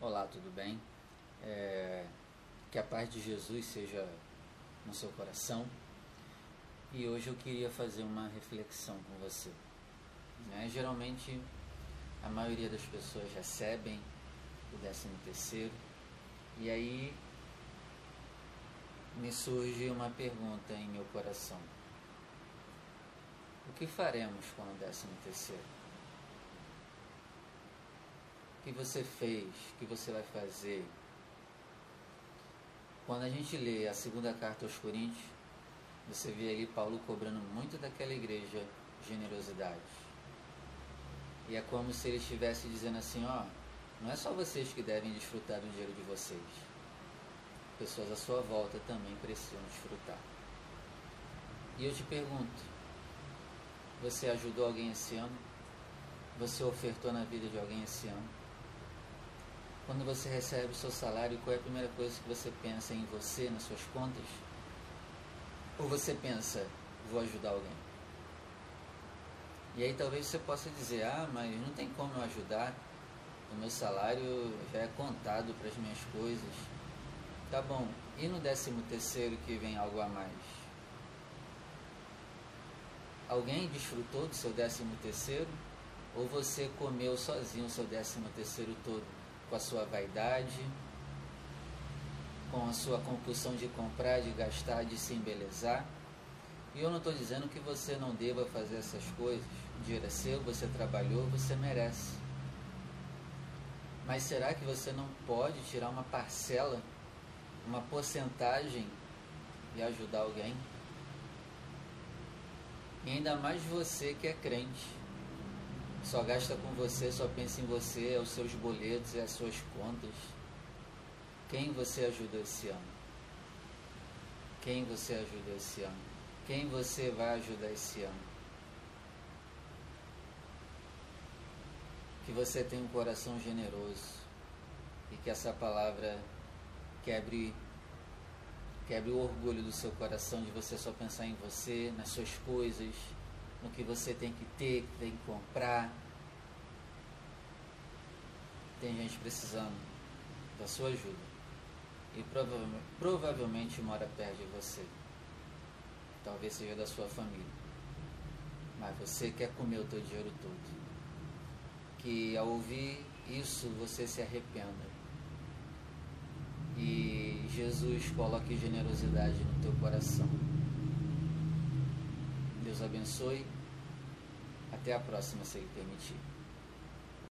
Olá, tudo bem? É, que a paz de Jesus seja no seu coração. E hoje eu queria fazer uma reflexão com você. Né? Geralmente a maioria das pessoas recebem o décimo terceiro e aí me surge uma pergunta em meu coração. O que faremos com o décimo terceiro? Que você fez? Que você vai fazer? Quando a gente lê a segunda carta aos Coríntios, você vê ali Paulo cobrando muito daquela igreja generosidade. E é como se ele estivesse dizendo assim, ó, não é só vocês que devem desfrutar do dinheiro de vocês. Pessoas à sua volta também precisam desfrutar. E eu te pergunto, você ajudou alguém esse ano? Você ofertou na vida de alguém esse ano? Quando você recebe o seu salário, qual é a primeira coisa que você pensa em você, nas suas contas? Ou você pensa, vou ajudar alguém? E aí talvez você possa dizer, ah, mas não tem como eu ajudar, o meu salário já é contado para as minhas coisas. Tá bom, e no décimo terceiro que vem algo a mais? Alguém desfrutou do seu décimo terceiro? Ou você comeu sozinho o seu décimo terceiro todo? Com a sua vaidade, com a sua compulsão de comprar, de gastar, de se embelezar. E eu não estou dizendo que você não deva fazer essas coisas. O dinheiro é seu, você trabalhou, você merece. Mas será que você não pode tirar uma parcela, uma porcentagem e ajudar alguém? E ainda mais você que é crente só gasta com você, só pensa em você, é os seus boletos e as suas contas. Quem você ajudou esse ano? Quem você ajudou esse ano? Quem você vai ajudar esse ano? Que você tenha um coração generoso e que essa palavra quebre quebre o orgulho do seu coração de você só pensar em você, nas suas coisas, no que você tem que ter, que tem que comprar. Tem gente precisando da sua ajuda e provavelmente, provavelmente mora perto de você. Talvez seja da sua família. Mas você quer comer o teu dinheiro todo. Que ao ouvir isso você se arrependa. E Jesus coloque generosidade no teu coração. Deus abençoe. Até a próxima, se Ele permitir.